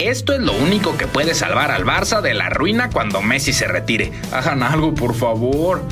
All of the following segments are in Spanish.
Esto es lo único que puede salvar al Barça de la ruina cuando Messi se retire. Hagan algo, por favor.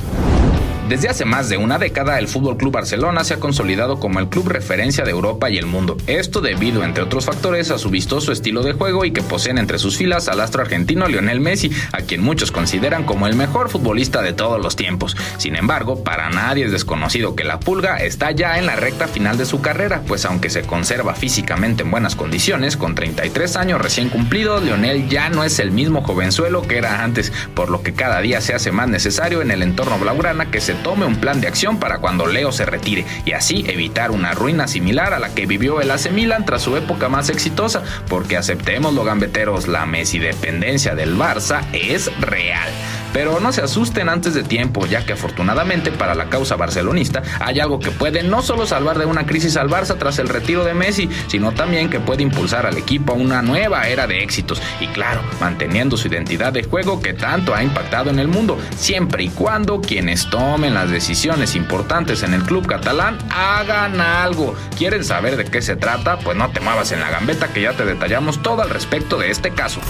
Desde hace más de una década, el Fútbol Club Barcelona se ha consolidado como el club referencia de Europa y el mundo. Esto debido, entre otros factores, a su vistoso estilo de juego y que poseen entre sus filas al astro argentino Lionel Messi, a quien muchos consideran como el mejor futbolista de todos los tiempos. Sin embargo, para nadie es desconocido que la Pulga está ya en la recta final de su carrera, pues aunque se conserva físicamente en buenas condiciones, con 33 años recién cumplidos, Lionel ya no es el mismo jovenzuelo que era antes, por lo que cada día se hace más necesario en el entorno blaugrana que se tome un plan de acción para cuando Leo se retire y así evitar una ruina similar a la que vivió el AC Milan tras su época más exitosa, porque aceptemos los gambeteros, la Messi dependencia del Barça es real. Pero no se asusten antes de tiempo, ya que afortunadamente para la causa barcelonista hay algo que puede no solo salvar de una crisis al Barça tras el retiro de Messi, sino también que puede impulsar al equipo a una nueva era de éxitos y claro, manteniendo su identidad de juego que tanto ha impactado en el mundo, siempre y cuando quienes tomen las decisiones importantes en el club catalán hagan algo. ¿Quieren saber de qué se trata? Pues no te muevas en la gambeta que ya te detallamos todo al respecto de este caso.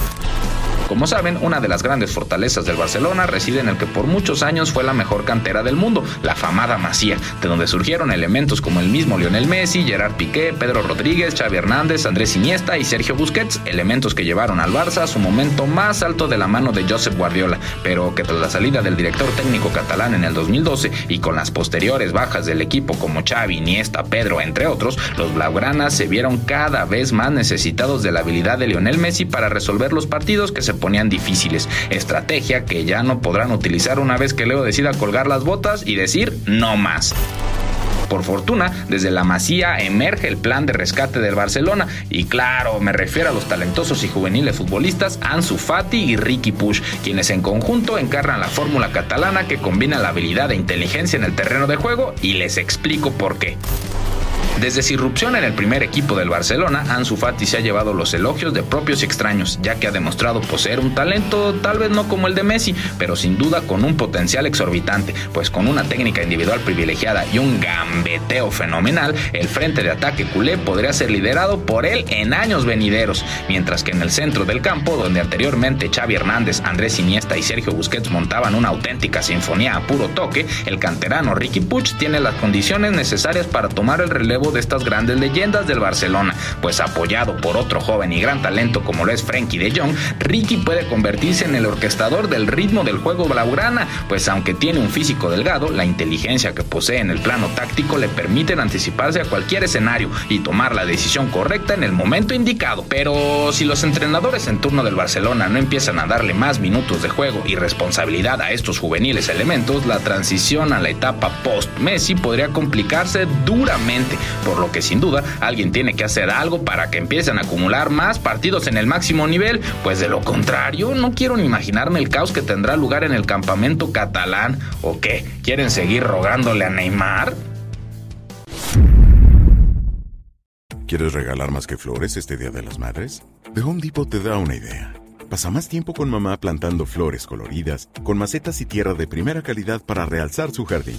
Como saben, una de las grandes fortalezas del Barcelona reside en el que por muchos años fue la mejor cantera del mundo, la famada Masía, de donde surgieron elementos como el mismo Lionel Messi, Gerard Piqué, Pedro Rodríguez, Xavi Hernández, Andrés Iniesta y Sergio Busquets, elementos que llevaron al Barça a su momento más alto de la mano de Josep Guardiola, pero que tras la salida del director técnico catalán en el 2012 y con las posteriores bajas del equipo como Xavi, Iniesta, Pedro, entre otros, los blaugranas se vieron cada vez más necesitados de la habilidad de Lionel Messi para resolver los partidos que se ponían difíciles. Estrategia que ya no podrán utilizar una vez que Leo decida colgar las botas y decir no más. Por fortuna, desde la Masía emerge el plan de rescate del Barcelona y claro, me refiero a los talentosos y juveniles futbolistas Ansu Fati y Ricky Push, quienes en conjunto encarnan la fórmula catalana que combina la habilidad e inteligencia en el terreno de juego y les explico por qué. Desde su irrupción en el primer equipo del Barcelona, Ansu Fati se ha llevado los elogios de propios y extraños, ya que ha demostrado poseer un talento tal vez no como el de Messi, pero sin duda con un potencial exorbitante, pues con una técnica individual privilegiada y un gambeteo fenomenal, el frente de ataque culé podría ser liderado por él en años venideros, mientras que en el centro del campo, donde anteriormente Xavi Hernández, Andrés Iniesta y Sergio Busquets montaban una auténtica sinfonía a puro toque, el canterano Ricky Puig tiene las condiciones necesarias para tomar el relevo de estas grandes leyendas del Barcelona, pues apoyado por otro joven y gran talento como lo es Frankie de Jong, Ricky puede convertirse en el orquestador del ritmo del juego blaugrana, pues aunque tiene un físico delgado, la inteligencia que posee en el plano táctico le permiten anticiparse a cualquier escenario y tomar la decisión correcta en el momento indicado. Pero si los entrenadores en turno del Barcelona no empiezan a darle más minutos de juego y responsabilidad a estos juveniles elementos, la transición a la etapa post-Messi podría complicarse duramente, por lo que sin duda alguien tiene que hacer algo para que empiecen a acumular más partidos en el máximo nivel, pues de lo contrario no quiero ni imaginarme el caos que tendrá lugar en el campamento catalán o qué, ¿quieren seguir rogándole a Neymar? ¿Quieres regalar más que flores este Día de las Madres? The Home Depot te da una idea. Pasa más tiempo con mamá plantando flores coloridas, con macetas y tierra de primera calidad para realzar su jardín.